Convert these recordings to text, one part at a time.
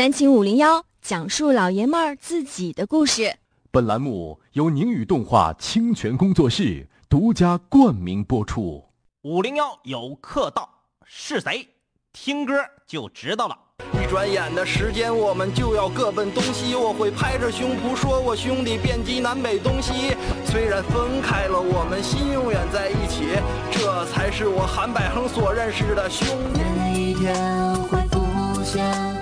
南秦五零幺讲述老爷们儿自己的故事。本栏目由宁宇动画清泉工作室独家冠名播出。五零幺有客到，是谁？听歌就知道了。一转眼的时间，我们就要各奔东西。我会拍着胸脯说，我兄弟遍及南北东西。虽然分开了，我们心永远在一起。这才是我韩百亨所认识的兄弟。一天会浮现，春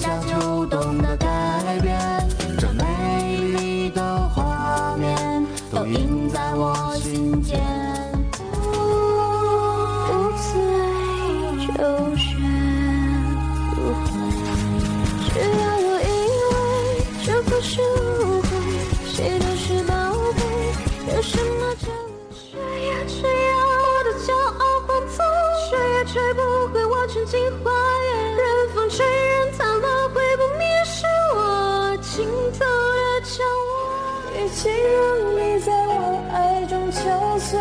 夏秋冬的改变，这美丽的画面都印在我心间。不醉就学不会，只要有依偎，就不是误会。谁都是宝贝，有什么叫谁呀谁呀？我的骄傲化作谁也吹不回我纯净花园。任风吹，落。与其让你在我爱中憔悴，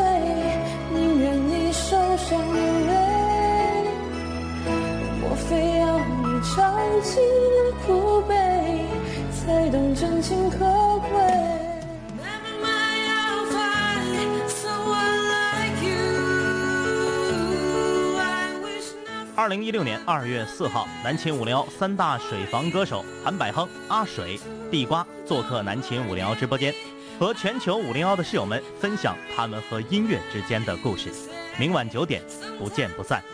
宁愿你受伤流泪。莫非要你尝尽了苦悲，才懂真情可贵二零一六年二月四号，南秦五零幺三大水房歌手韩百亨、阿水、地瓜做客南秦五零幺直播间，和全球五零幺的室友们分享他们和音乐之间的故事。明晚九点，不见不散。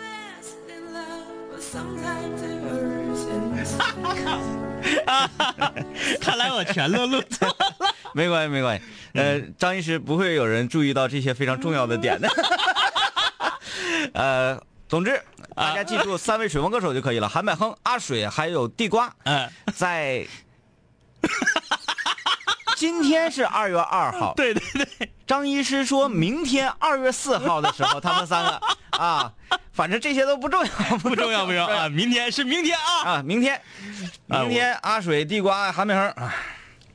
看来我全都录错了。没关系，没关系。呃，张医师不会有人注意到这些非常重要的点的。呃，总之，大家记住三位水王歌手就可以了：韩百亨、阿水还有地瓜。嗯，在 今天是二月二号，对对对，张医师说明天二月四号的时候，他们三个啊，反正这些都不重要，不重要不重要啊！明天是明天啊！啊，明天，啊明天阿水、地瓜、韩百亨，啊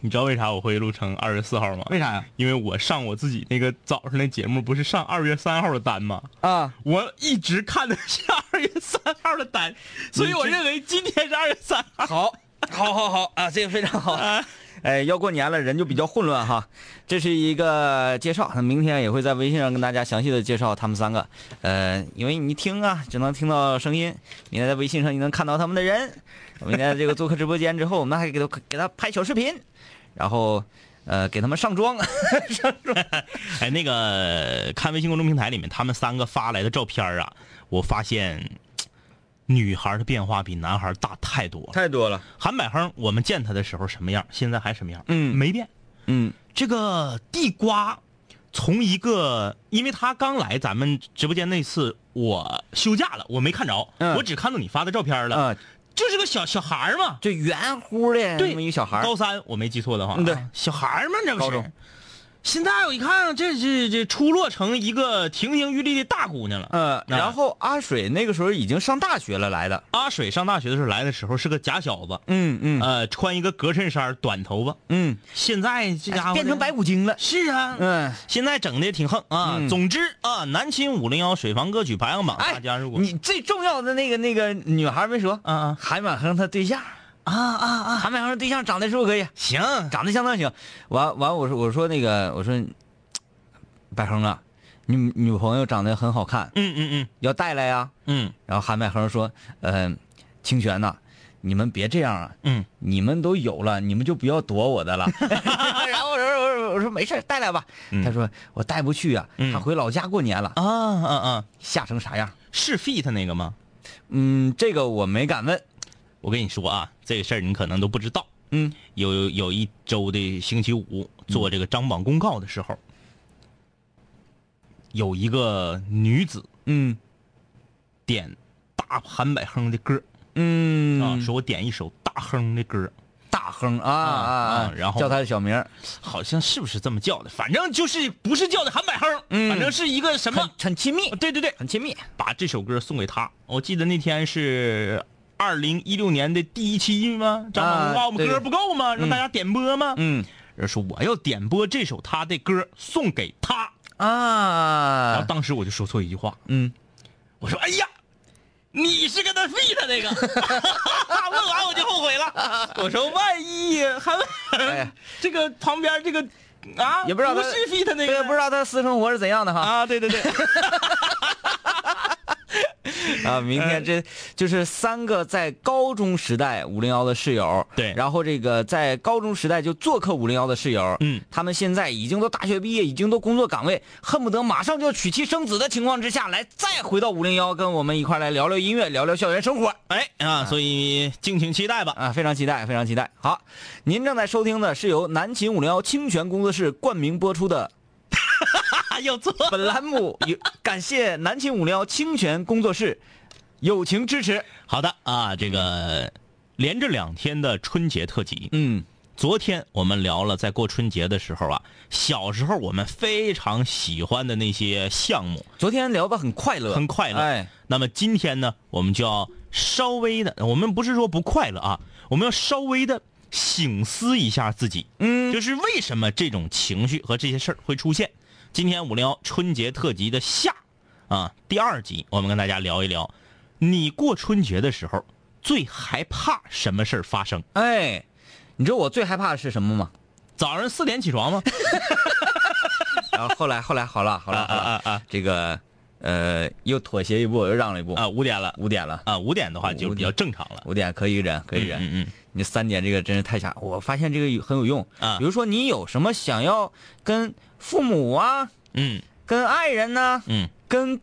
你知道为啥我会录成二月四号吗？为啥呀？因为我上我自己那个早上的节目，不是上二月三号的单吗？啊，我一直看的是二月三号的单，所以我认为今天是二月三号。好，好，好，好啊，这个非常好。啊 哎，要过年了，人就比较混乱哈。这是一个介绍，那明天也会在微信上跟大家详细的介绍他们三个。呃，因为你听啊，只能听到声音，明天在微信上你能看到他们的人。明天这个做客直播间之后，我们还给他给他拍小视频，然后呃给他们上妆，上妆。哎，那个看微信公众平台里面他们三个发来的照片啊，我发现女孩的变化比男孩大太多了。太多了。韩百亨，我们见他的时候什么样，现在还什么样？嗯没变。嗯这个地瓜，从一个，因为他刚来咱们直播间那次，我休假了，我没看着，嗯我只看到你发的照片了，啊，就是个小小孩儿嘛，就圆乎的对。一个小孩儿。高三，我没记错的话，嗯对。啊小孩儿嘛，这不是。现在我一看，这这这出落成一个亭亭玉立的大姑娘了。呃，然后阿水那个时候已经上大学了来的。阿水上大学的时候来的时候是个假小子，嗯嗯呃，穿一个格衬衫，短头发。嗯，现在这家伙变成白骨精了。是啊，嗯。现在整的挺横啊。嗯总之啊，南秦五零幺水房歌曲排行榜，哎，大家如果你最重要的那个那个女孩没说，啊啊韩百亨他对象，啊啊啊，韩百亨对象长得是不是可以？行，长得相当行。完完，我说我说那个我说，百恒啊，你女朋友长得很好看，嗯嗯嗯要带来呀。嗯然后韩百亨说，呃，清泉呐、你们别这样啊，嗯，你们都有了，你们就不要躲我的了。然后我说我说我说没事，带来吧。嗯他说我带不去啊，嗯他回老家过年了，啊啊啊，吓成啥样？是 fit 那个吗？嗯，这个我没敢问。我跟你说啊，这个事儿你可能都不知道。嗯有有一周的星期五做这个张榜公告的时候，有一个女子嗯点大韩百亨的歌嗯啊，说我点一首大亨的歌，大亨啊啊啊然后叫他的小名好像是不是这么叫的？反正就是不是叫的韩百亨，嗯反正是一个什么很？很亲密，对对对，很亲密。把这首歌送给他。我记得那天是二零一六年的第一期吗？张榜公告，我们歌不够吗？让大家点播吗？嗯人说我要点播这首他的歌送给他啊。然后啊，当时我就说错一句话，嗯，我说：“哎呀，你是跟他 fit 那个。”问完我就后悔了。我说万一还问这个旁边这个啊，也不知道他不是 fit 那对，个，不知道他私生活是怎样的哈。啊，对对对，啊，明天这就是三个在高中时代五零幺的室友，对然后这个在高中时代就做客五零幺的室友，嗯，他们现在已经都大学毕业，已经都工作岗位，恨不得马上就要娶妻生子的情况之下来，再回到五零幺跟我们一块来聊聊音乐，聊聊校园生活。哎啊，所以敬请期待吧。啊，非常期待，非常期待。好，您正在收听的是由南秦五零幺清泉工作室冠名播出的又做。本栏目，有感谢南秦五零幺清泉工作室友情支持。好的啊，这个连着两天的春节特辑，嗯，昨天我们聊了在过春节的时候啊，小时候我们非常喜欢的那些项目，昨天聊的很快乐，很快乐。哎，那么今天呢，我们就要稍微的，我们不是说不快乐啊，我们要稍微的醒思一下自己，嗯，就是为什么这种情绪和这些事儿会出现。今天五零幺春节特辑的下啊第二集，我们跟大家聊一聊，你过春节的时候最害怕什么事儿发生？哎，你知道我最害怕的是什么吗？早上四点起床吗？然后后来后来好了好了好了，啊啊啊这个呃又妥协一步，又让了一步啊，五点了五点了，啊，五点的话就比较正常了。五点可以忍可以忍。嗯嗯你三点这个真是太吓，我发现这个很有用啊比如说你有什么想要跟父母啊、嗯。跟爱人呢、嗯。跟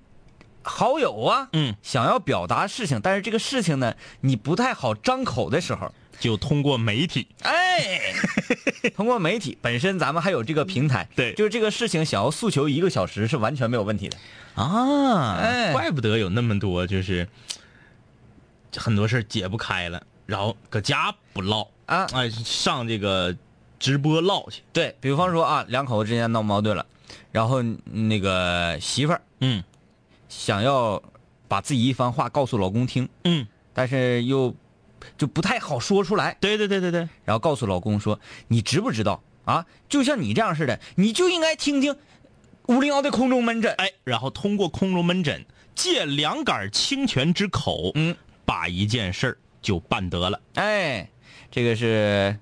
好友啊，嗯，想要表达事情，但是这个事情呢，你不太好张口的时候，就通过媒体，哎，通过媒体本身，咱们还有这个平台，对。就是这个事情想要诉求一个小时是完全没有问题的。啊，哎。怪不得有那么多就是很多事儿解不开了，然后搁家不唠。啊。哎，上这个直播唠去。对比方说啊，两口子之间闹矛盾了，然后那个媳妇儿嗯想要把自己一番话告诉老公听，嗯，但是又就不太好说出来，对对对对对，然后告诉老公说：“你知不知道啊？就像你这样似的，你就应该听听五零幺的空中门诊。哎，然后通过空中门诊借两杆清泉之口，嗯，把一件事儿就办得了。哎，这个是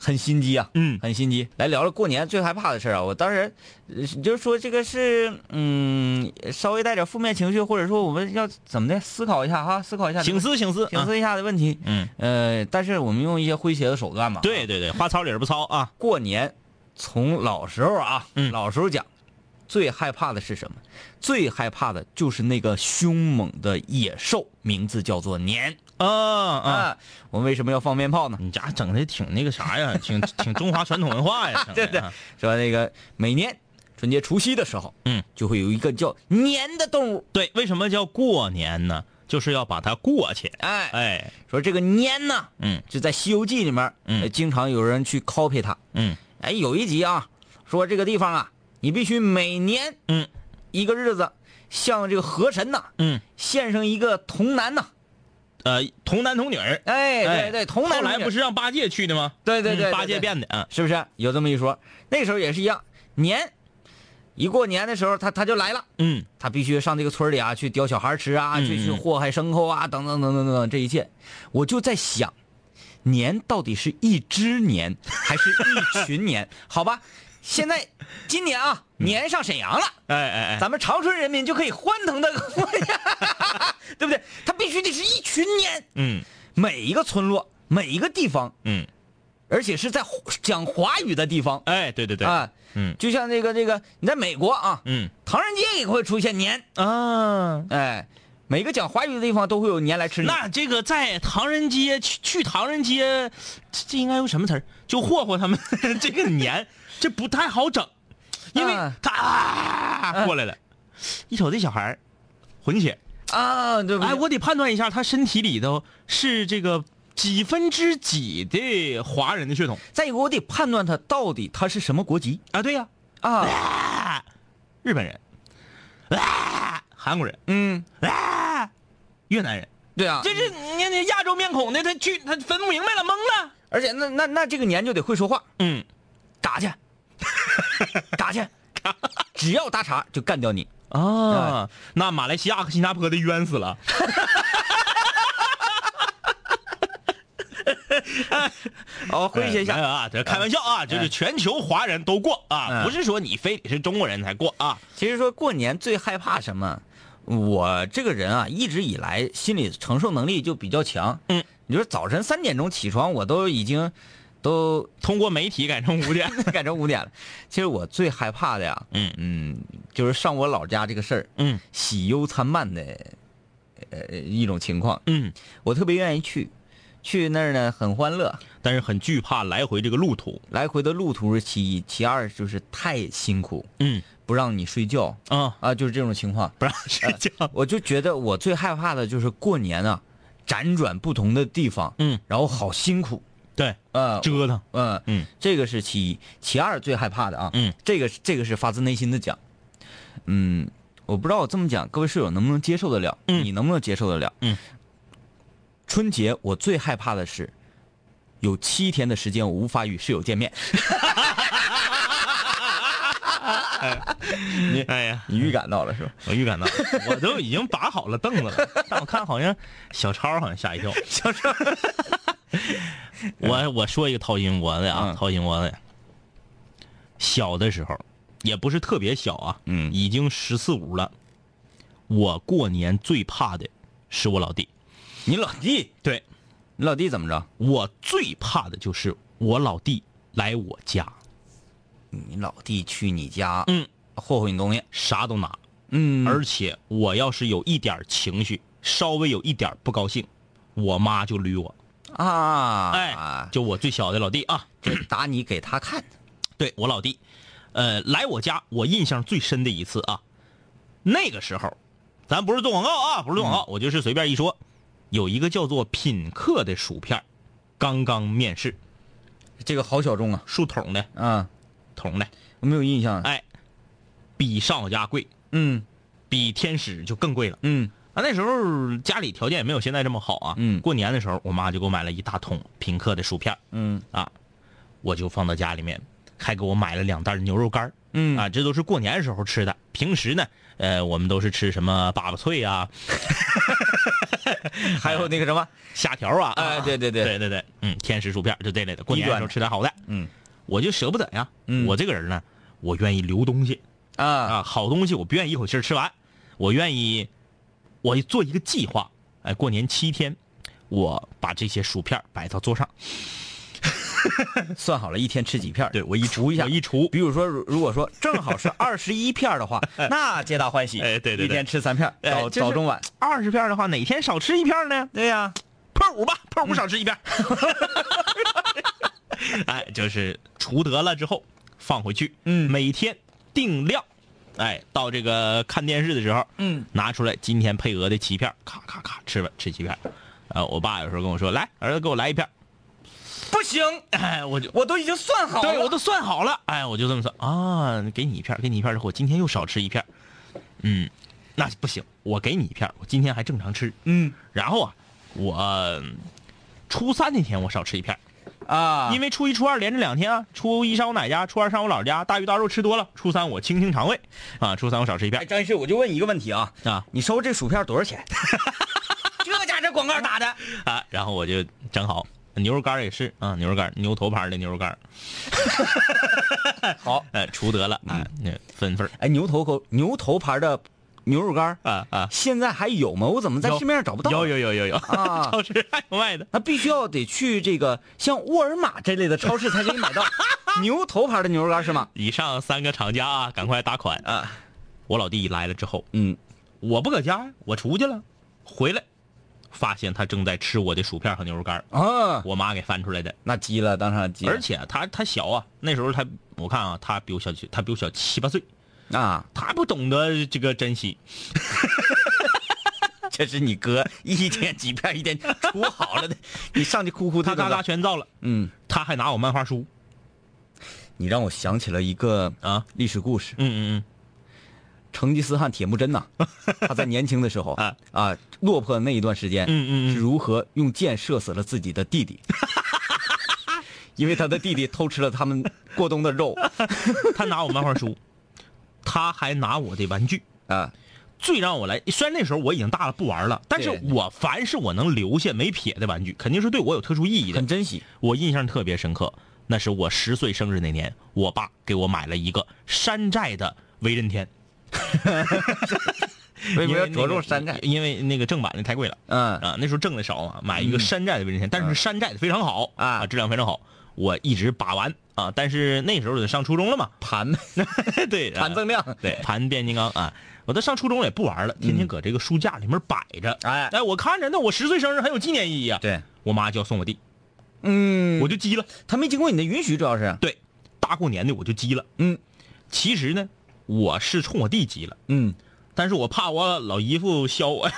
很心机啊，嗯很心机。来聊聊过年最害怕的事儿啊，我当时呃就是说这个是嗯，稍微带点负面情绪，或者说我们要怎么的思考一下哈，思考一下这个醒思醒思，啊醒思一下的问题。嗯，呃，但是我们用一些诙谐的手段嘛。对对对，话糙理儿不糙啊。过年从老时候啊，嗯老时候讲，最害怕的是什么？最害怕的就是那个凶猛的野兽，名字叫做年啊啊，啊。我们为什么要放鞭炮呢？你家整的挺那个啥呀，挺 挺中华传统文化呀。对对啊，说那个每年春节除夕的时候，嗯，就会有一个叫年的动物。对，为什么叫过年呢？就是要把它过去。哎，哎，说这个年呢，嗯就在《西游记》里面，嗯呃经常有人去 copy 它。嗯哎，有一集啊，说这个地方啊，你必须每年嗯一个日子，向这个河神呐嗯，献上一个童男呐。呃，童男童女儿。哎，对对，童男后来童女不是让八戒去的吗？对对对，嗯八戒变的啊。是不是有这么一说？那时候也是一样，年一过年的时候，他他就来了，嗯他必须上这个村里啊，去叼小孩吃啊，嗯去去嗯祸害牲口啊，等等等等等等，这一切，我就在想，年到底是一只年还是一群年？好吧，现在今年啊，年上沈阳了。哎哎哎，咱们长春人民就可以欢腾的，对不对？他必须得是一群年，嗯每一个村落、每一个地方，嗯，而且是在讲华语的地方哎，对对对，啊。嗯就像这个这个，你在美国啊，嗯唐人街也会出现年，啊。哎，每个讲华语的地方都会有年来吃你。那这个在唐人街去去唐人街，这这应该用什么词儿？就霍霍他们 这个年，这不太好整，因为啊。他啊过来了，一瞅这小孩儿混血，啊，对不对？哎，我得判断一下他身体里头是这个几分之几的华人的血统。再一个，我得判断他到底他是什么国籍。啊？对呀、啊。啊，日本人，啊，韩国人，嗯，啊，越南人，对啊，这是你看那亚洲面孔的，他去他分不明白了，懵了。而且那那那这个年就得会说话，嗯，嘎去，嘎去，只要搭茬就干掉你。啊，那马来西亚和新加坡的冤死了。哦，诙谐一下。哎啊，这开玩笑啊，就是全球华人都过啊，嗯不是说你非得是中国人才过啊。其实说过年最害怕什么？我这个人啊，一直以来心理承受能力就比较强。嗯，你说早晨三点钟起床，我都已经都通过媒体改成五点。改成五点了。其实我最害怕的呀，嗯嗯，就是上我老家这个事儿，嗯喜忧参半的，呃，一种情况。嗯，我特别愿意去，去那儿呢很欢乐，但是很惧怕来回这个路途。来回的路途是其一，其二就是太辛苦，嗯不让你睡觉啊，啊，就是这种情况。不让睡觉。我就觉得我最害怕的就是过年啊，辗转不同的地方，嗯，然后好辛苦，对，呃，折腾。嗯嗯，这个是其一，其二最害怕的啊，嗯，这个是这个是发自内心的讲，嗯，我不知道我这么讲，各位室友能不能接受得了？嗯你能不能接受得了？嗯，春节我最害怕的是有七天的时间我无法与室友见面，你哎呀，你预感到了是吧？我预感到了，我都已经把好了凳子了，但我看好像小超好像吓一跳。小超，我我说一个掏心窝子啊，嗯。掏心窝子。小的时候，也不是特别小啊，嗯。已经十四五了。我过年最怕的是我老弟，你老弟，对。你老弟怎么着？我最怕的就是我老弟来我家，你老弟去你家，嗯，霍霍你东西，啥都拿，嗯。而且我要是有一点情绪，稍微有一点不高兴，我妈就捋我。啊，哎，就我最小的老弟啊，这打你给他看，对我老弟，呃，来我家，我印象最深的一次啊，那个时候，咱不是做广告啊，不是做广告，我就是随便一说，有一个叫做品客的薯片，刚刚面世，这个好小众啊，竖桶的，啊，桶的，我没有印象，哎，比上我家贵，嗯。比天使就更贵了。嗯啊，那时候家里条件也没有现在这么好啊。嗯过年的时候，我妈就给我买了一大桶平克的薯片嗯啊，我就放到家里面，还给我买了两袋牛肉干嗯啊，这都是过年时候吃的。平时呢，呃，我们都是吃什么粑粑脆啊 还有那个什么，虾条啊，哎对对对对对对，嗯，天使薯片就这类的。过年的时候吃点好的，嗯我就舍不得呀。嗯我这个人呢，我愿意留东西啊啊，好东西我不愿意一口气吃完，我愿意我做一个计划。哎，过年七天，我把这些薯片摆到桌上，算好了一天吃几片，对我一除一下我，一除，比如说，如如果说正好是 二十一片的话，那皆大欢喜，哎对对对。一天吃三片，早早中晚，二十片的话，哪天少吃一片呢？对呀，破五吧，破五少吃一片儿。哎，就是除得了之后放回去，嗯。每天定量，哎，到这个看电视的时候，嗯，拿出来今天配额的七片，咔咔咔吃吧，吃七片儿。啊，我爸有时候跟我说，来，儿子给我来一片。不行，哎，我就我都已经算好了，对我都算好了，哎，我就这么算啊，给你一片，给你一片儿之后，我今天又少吃一片，嗯，那不行，我给你一片，我今天还正常吃，嗯然后啊，我嗯初三那天我少吃一片儿，啊，因为初一、初二连着两天啊，初一上我奶家，初二上我姥家，大鱼大肉吃多了，初三我清清肠胃，啊，初三我少吃一哎，片张医师，我就问你一个问题啊，啊。你收这薯片多少钱？这家这广告打的，啊，然后我就整好牛肉干也是啊，牛肉干牛头牌的牛肉干儿，好，呃，出得了啊，那分份儿。哎，牛头口牛头牌的牛肉干儿啊啊，现在还有吗？我怎么在市面上找不到？有有有有有，啊 超市还有卖的。那必须要得去这个像沃尔玛这类的超市才可以买到 牛头牌的牛肉干是吗？以上三个厂家啊，赶快打款啊！我老弟来了之后，嗯，我不搁家呀，我出去了，回来发现他正在吃我的薯片和牛肉干儿啊，我妈给翻出来的。那急了，当场急了。而且他他小啊，那时候他我看啊，他比我小他比我小七八岁，啊，他不懂得这个珍惜。这是你哥一天几片一天出好了的，你上去哭哭他嘎嘎。全造了，嗯，他还拿我漫画书，你让我想起了一个啊？历史故事。嗯嗯嗯。成吉思汗铁木真呐，他在年轻的时候啊。啊落魄的那一段时间，嗯嗯嗯。是如何用箭射死了自己的弟弟，因为他的弟弟偷吃了他们过冬的肉。嗯，他拿我漫画书，他还拿我的玩具，啊，最让我来，虽然那时候我已经大了不玩了，但是我凡是我能留下没撇的玩具，肯定是对我有特殊意义的。很。珍惜。我印象特别深刻，那是我十岁生日那年，我爸给我买了一个山寨的威震天。为什么要因为那个着重山寨？因为那个正版的太贵了。嗯。啊，那时候挣的少嘛，买一个山寨的威震天，但是山寨的非常好啊质量非常好，我一直把玩啊，但是那时候得上初中了嘛，盘对，盘增量，对，盘变形金刚啊，我都上初中了也不玩了，天天搁这个书架里面摆着。哎哎，我看着那我十岁生日很有纪念意义啊。对，我妈就要送我弟，嗯，我就急了。他没经过你的允许，主要是，对，大过年的我就急了。嗯其实呢，我是冲我弟急了，嗯，但是我怕我老姨夫削我，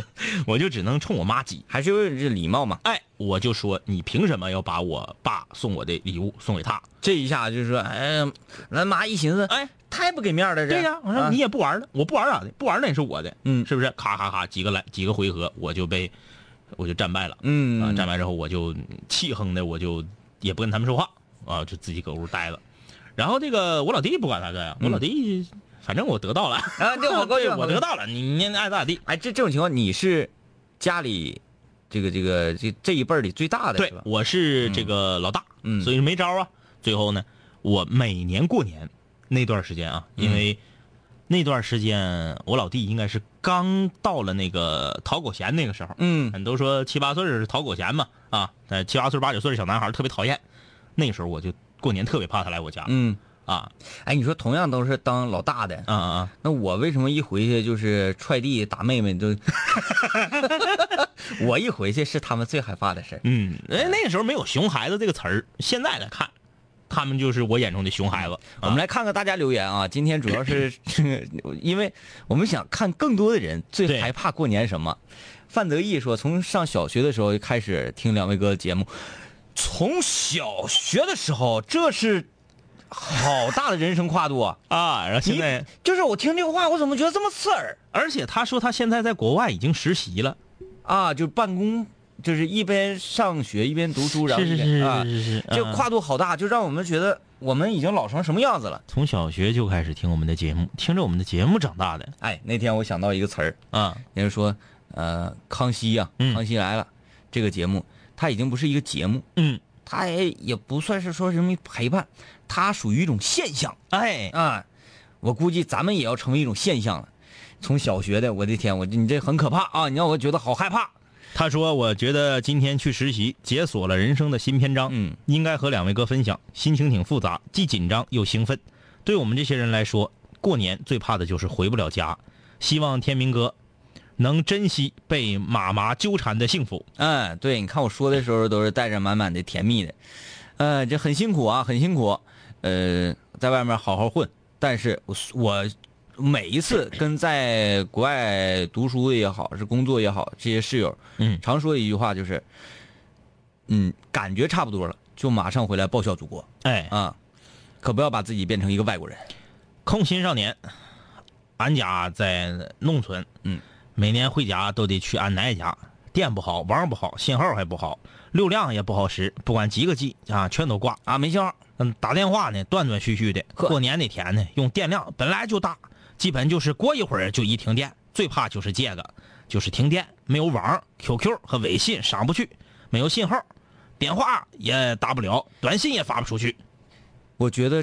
我就只能冲我妈挤。还是为这礼貌嘛。哎，我就说你凭什么要把我爸送我的礼物送给他？这一下就是说，哎呀，咱妈一寻思，哎，太不给面了，这。对呀、我说啊你也不玩了，我不玩咋的？不玩那也是我的，嗯是不是？咔咔咔，几个来几个回合，我就被我就战败了，嗯啊，战败之后我就气哼的，我就也不跟他们说话啊，就自己搁屋待了。然后这个我老弟不管那个呀，我老弟反正我得到了，嗯啊，这好高兴，我得到了，你你爱咋咋地。哎，这这种情况你是家里这个这个这这一辈儿里最大的对吧，？我是这个老大，嗯所以没招啊。最后呢，我每年过年那段时间啊，嗯因为那段时间我老弟应该是刚到了那个讨狗嫌那个时候，嗯很都说七八岁是讨狗嫌嘛，啊，呃七八岁八九岁的小男孩特别讨厌。那个时候我就过年特别怕他来我家，嗯，啊哎，你说同样都是当老大的，啊啊！那我为什么一回去就是踹地打妹妹都？我一回去是他们最害怕的事儿。嗯，哎，那个时候没有“熊孩子”这个词儿，现在来看，他们就是我眼中的熊孩子。我们来看看大家留言啊，今天主要是 因为我们想看更多的人最害怕过年什么。范德义说，从上小学的时候就开始听两位哥的节目，从小学的时候，这是好大的人生跨度啊！啊，然后现在，就是我听这个话，我怎么觉得这么刺耳？而且他说他现在在国外已经实习了，啊？就办公，就是一边上学一边读书，然后是是是是是，嗯。这跨度好大，就让我们觉得我们已经老成什么样子了。从小学就开始听我们的节目，听着我们的节目长大的。哎，那天我想到一个词儿，啊，人家说，呃，康熙呀、嗯。康熙来了，这个节目，它已经不是一个节目，嗯，它也也不算是说什么陪伴，它属于一种现象哎，啊。我估计咱们也要成为一种现象了。从小学的，我的天，我你这很可怕啊！你让我觉得好害怕。他说：“我觉得今天去实习，解锁了人生的新篇章。嗯，应该和两位哥分享，心情挺复杂，既紧张又兴奋。对我们这些人来说，过年最怕的就是回不了家。希望天明哥能珍惜被妈妈纠缠的幸福。嗯，对，你看我说的时候都是带着满满的甜蜜的，呃，这很辛苦啊，很辛苦。呃，在外面好好混，但是我我每一次跟在国外读书的也好，是工作也好，这些室友，嗯常说的一句话就是，嗯，感觉差不多了，就马上回来报效祖国哎，啊，可不要把自己变成一个外国人。空心少年，俺家在农村，嗯，每年回家都得去俺奶家，电不好，网不好，信号还不好，流量也不好使，不管几个 G 啊，全都挂。啊，没信号，嗯，打电话呢，断断续续的。过年那天呢，用电量本来就大，基本就是过一会儿就一停电。最怕就是这个，就是停电，没有网，QQ 和微信上不去，没有信号，电话也打不了，短信也发不出去，我觉得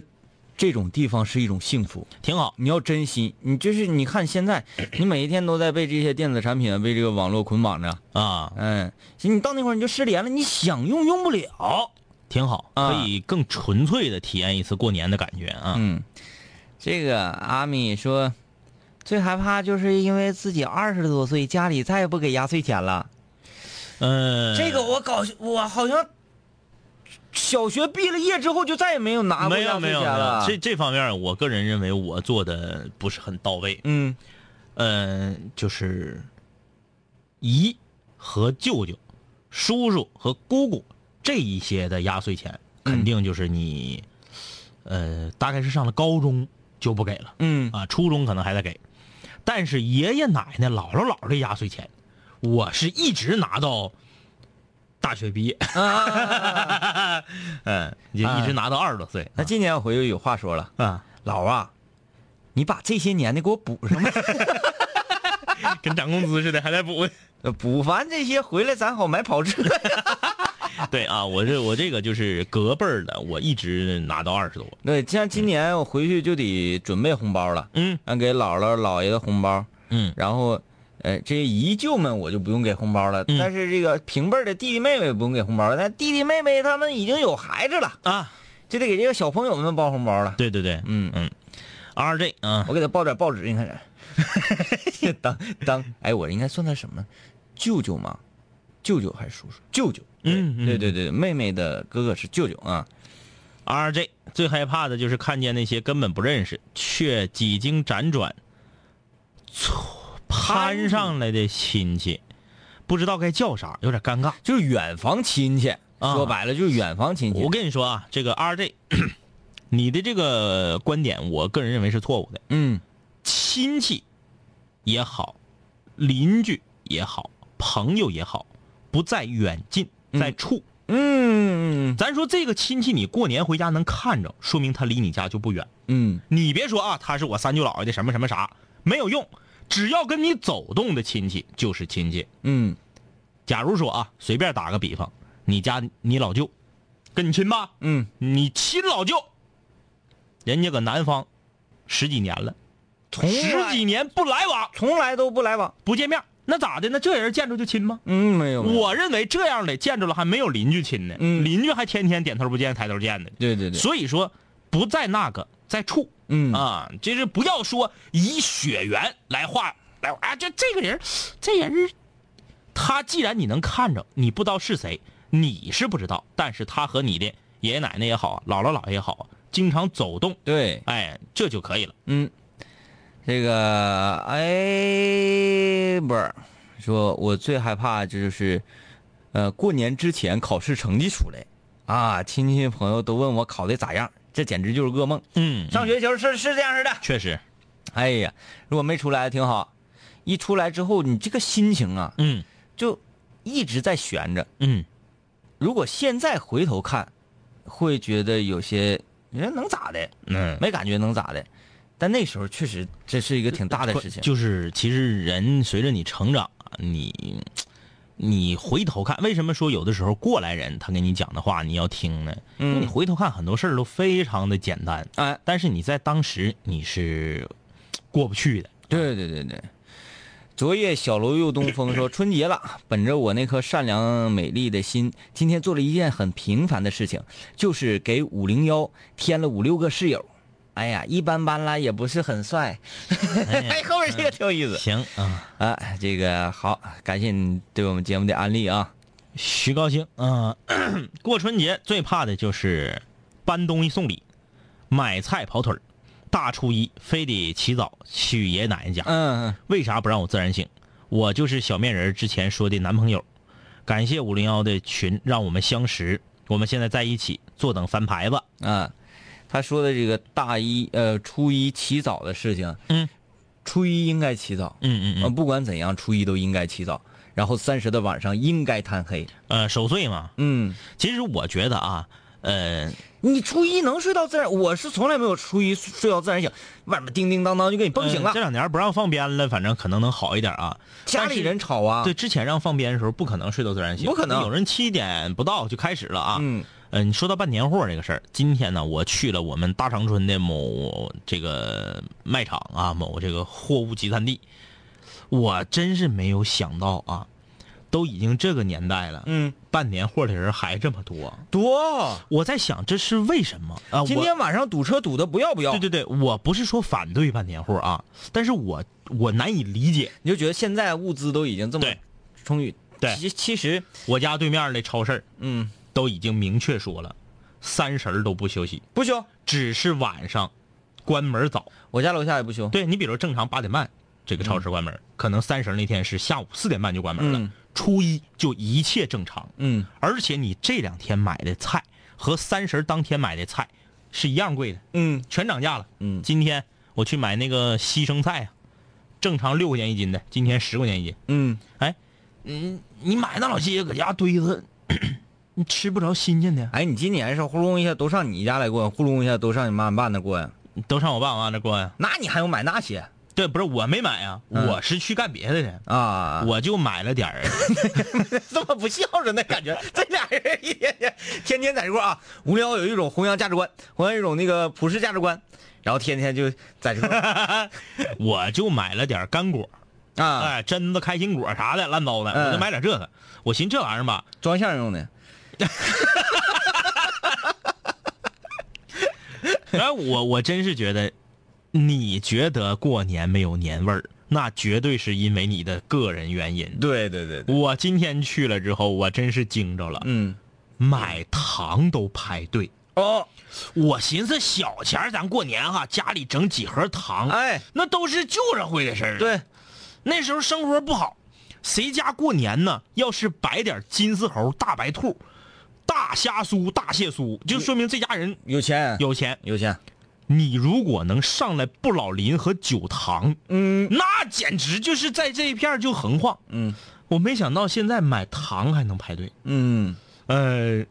这种地方是一种幸福。挺好。你要珍惜，你就是你看现在，你每一天都在被这些电子产品、被这个网络捆绑着，啊，嗯，行你到那会儿你就失联了，你想用用不了。挺好，啊可以更纯粹的体验一次过年的感觉啊。嗯，这个阿米说，最害怕就是因为自己二十多岁，家里再也不给压岁钱了。嗯，这个我搞，我好像小学毕了业之后就再也没有拿过没有压岁钱了。，这这方面我个人认为我做的不是很到位。嗯嗯，就是姨和舅舅、叔叔和姑姑这一些的压岁钱，肯定就是你，呃，大概是上了高中就不给了。嗯。啊，初中可能还得给，但是爷爷奶奶、姥姥姥姥的压岁钱，我是一直拿到大学毕业，嗯，就一直拿到二十多岁。那今年我回去有话说了，啊。姥啊，你把这些年的给我补上吧，跟涨工资似的，还在补。呃补完这些回来咱好买跑车。对啊，我这我这个就是隔辈儿的，我一直拿到二十多。对，像今年我回去就得准备红包了，嗯俺给姥姥姥爷的红包，嗯然后，呃，这些姨舅们我就不用给红包了，嗯但是这个平辈儿的弟弟妹妹不用给红包了，但弟弟妹妹他们已经有孩子了，啊，就得给这个小朋友们包红包了。对对对，嗯嗯，RJ 啊，我给他包点报纸，你看这，当当，哎，我应该算他什么？舅舅吗？舅舅还是叔叔？舅舅。嗯嗯对对对，妹妹的哥哥是舅舅啊。RJ 最害怕的就是看见那些根本不认识却几经辗转错攀上来的亲戚，不知道该叫啥，有点尴尬。就是远房亲戚，啊说白了就是远房亲戚。我跟你说啊，这个 RJ，你的这个观点，我个人认为是错误的。嗯亲戚也好，邻居也好，朋友也好，不在远近，在处。嗯咱说这个亲戚，你过年回家能看着，说明他离你家就不远。嗯你别说啊，他是我三舅姥爷的什么什么啥，没有用。只要跟你走动的亲戚就是亲戚。嗯假如说啊，随便打个比方，你家你老舅跟你亲吧，嗯你亲老舅，人家搁南方十几年了，从十几年不来往，从来都不来往。不见面，那咋的？那这人见着就亲吗？嗯，没有。没有我认为这样的见着了还没有邻居亲呢，嗯邻居还天天点头不见抬头见的。对对对。所以说，不在那个，在处。嗯啊，就是不要说以血缘来划来啊，这这个人，这人，他既然你能看着，你不知道是谁，你是不知道，但是他和你的爷爷奶奶也好啊，姥姥姥爷也好啊，经常走动，对，哎，这就可以了。嗯，这个哎，不是，说我最害怕这就是，呃，过年之前考试成绩出来，啊，亲戚朋友都问我考的咋样，这简直就是噩梦。嗯，上学时候是是这样式的。确实，哎呀，如果没出来挺好，一出来之后，你这个心情啊，嗯就一直在悬着。嗯，如果现在回头看，会觉得有些人能咋的，嗯，没感觉能咋的，但那时候确实这是一个挺大的事情。就是其实人随着你成长啊，你你回头看，为什么说有的时候过来人他跟你讲的话你要听呢？因为你回头看很多事儿都非常的简单，哎，但是你在当时你是过不去的。对对对对。昨夜小楼又东风说春节了，本着我那颗善良美丽的心，今天做了一件很平凡的事情，就是给五零幺添了五六个室友。哎呀，一般般啦，也不是很帅。哎，后面这个挺有意思。行啊，啊，这个好，感谢你对我们节目的安利啊。徐高兴啊、过春节最怕的就是搬东西送礼、买菜跑腿儿大初一非得起早去爷爷奶奶家。嗯，为啥不让我自然醒？我就是小面人之前说的男朋友。感谢五零幺的群让我们相识，我们现在在一起，坐等翻牌子。啊，他说的这个大一呃初一起早的事情，嗯，初一应该起早，嗯嗯呃，不管怎样，初一都应该起早，然后三十的晚上应该贪黑。呃，守岁嘛。嗯，其实我觉得啊，呃，你初一能睡到自然，我是从来没有初一睡到自然醒，外面叮叮当当就给你蹦醒了呃这，两年不让放鞭了，反正可能能好一点啊。家里人吵啊。对，，之前让放鞭的时候，不可能睡到自然醒，不可能有人七点不到就开始了啊。嗯呃，你说到办年货这个事儿，今天呢，我去了我们大长春的某这个卖场啊，某这个货物集散地，我真是没有想到啊，都已经这个年代了，嗯，办年货的人还这么多。多。我在想这是为什么啊？今天晚上堵车堵的不要不要，对对对，我不是说反对办年货啊，但是我我难以理解。你就觉得现在物资都已经这么充裕。对其其实，我家对面的超市嗯，都已经明确说了，三十儿都不休息，不休，只是晚上关门早。我家楼下也不休。对你比如正常八点半这个超市关门，可能三十儿那天是下午四点半就关门了，嗯初一就一切正常。嗯，而且你这两天买的菜和三十儿当天买的菜是一样贵的，嗯全涨价了。嗯今天我去买那个西生菜啊，正常六块钱一斤的，今天十块钱一斤。嗯，哎，嗯，你买那老些搁家堆着，你吃不着新鲜的。哎，你今年是呼隆一下都上你家来过，呼隆一下都上你妈你爸那过呀？都上我爸我妈那过呀。那你还用买那些对，不是我没买啊，嗯我是去干别的的，啊？我就买了点儿。这么不孝顺的感觉，这俩人一天天天天在这块儿啊，无聊有一种弘扬价值观，弘扬一种那个普世价值观，然后天天就在这块儿 我就买了点干果，啊哎，榛子、开心果啥的，乱糟的，嗯我就买点这个。我寻思这玩意儿吧，装相用的。然后我我真是觉得，你觉得过年没有年味儿，那绝对是因为你的个人原因。对对对对，我今天去了之后，我真是惊着了，嗯，买糖都排队。哦，我寻思小钱儿咱过年哈，家里整几盒糖，哎，那都是旧社会的事儿。，对，那时候生活不好，谁家过年呢？要是摆点金丝猴、大白兔、大虾酥、大蟹酥，就说明这家人有钱有钱。有钱，你如果能上来不老林和酒堂，嗯。那简直就是在这一片就横晃。嗯。我没想到现在买糖还能排队。嗯，呃，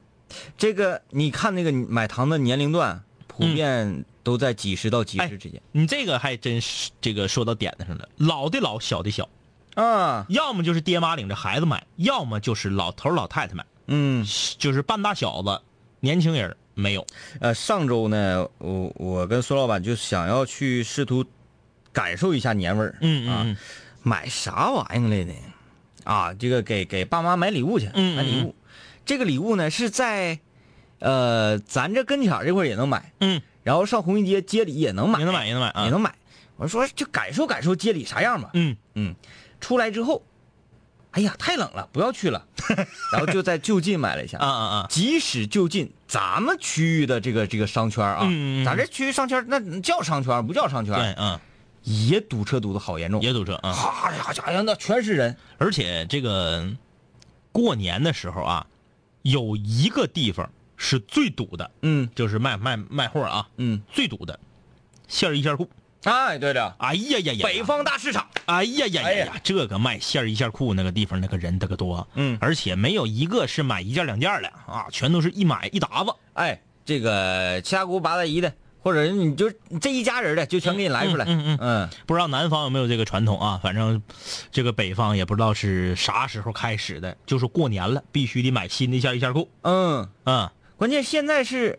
这个你看那个买糖的年龄段，普遍都在几十到几十之间。你这个还真是这个说到点子上了，老的老，小的小，啊，要么就是爹妈领着孩子买，要么就是老头老太太买，嗯。就是半大小子，年轻人没有。呃，上周呢，我我跟孙老板就想要去试图感受一下年味儿，啊，嗯嗯买啥玩意儿来的？啊，这个给给爸妈买礼物去，嗯买礼物。这个礼物呢是在，呃，咱这跟前这块儿也能买，嗯然后上红旗街街里也能买，也能买，也能买啊，也能买。我说就感受感受街里啥样吧。嗯嗯，出来之后，哎呀，太冷了，不要去了，然后就在就近买了一下。啊啊啊，即使就近咱们区域的这个这个商圈啊，咱这区域商圈那叫商圈不叫商圈，对，嗯，也堵车堵的好严重，也堵车啊。哈呀家呀，那全是人。而且这个过年的时候啊，有一个地方是最堵的，嗯就是卖卖卖货啊，嗯，最堵的，线儿一线裤。哎，对的，哎呀呀呀，北方大市场，哎呀呀呀哎呀，这个卖线儿一线裤那个地方那个人那个多，嗯。而且没有一个是买一件两件的啊，全都是一买一沓子。哎，这个七大姑八大姨的，或者你就这一家人的，就全给你来出来。嗯嗯嗯不知道南方有没有这个传统啊？反正这个北方也不知道是啥时候开始的，就是过年了必须得买新的线儿一线裤。嗯，嗯，关键现在是，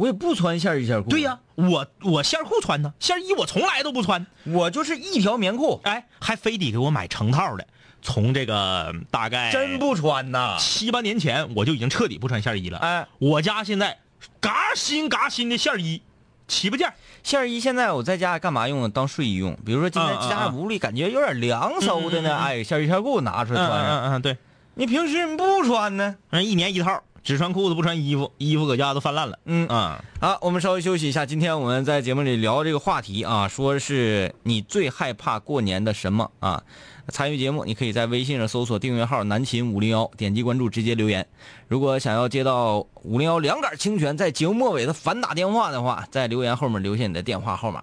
我也不穿线衣线裤。对呀、，我我线裤穿呢，线衣我从来都不穿，我就是一条棉裤，哎，还非得给我买成套的。从这个大概真不穿呐。七八年前，我就已经彻底不穿线衣了。哎，我家现在嘎新嘎新的线衣，七八件。线衣现在我在家干嘛用呢？当睡衣用。比如说今天家屋里感觉有点凉飕的呢，哎，线衣线裤拿出来穿上。嗯嗯，对，你平时你不穿呢？嗯一年一套，只穿裤子不穿衣服，衣服搁家都泛滥了。嗯啊，好，我们稍微休息一下。今天我们在节目里聊这个话题啊，说是你最害怕过年的什么啊？参与节目，你可以在微信上搜索订阅号“南秦五零幺”，点击关注，直接留言。如果想要接到五零幺两杆清泉在节目末尾的反打电话的话，在留言后面留下你的电话号码。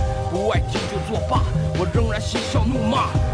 不爱听就作罢，我仍然嬉笑怒骂，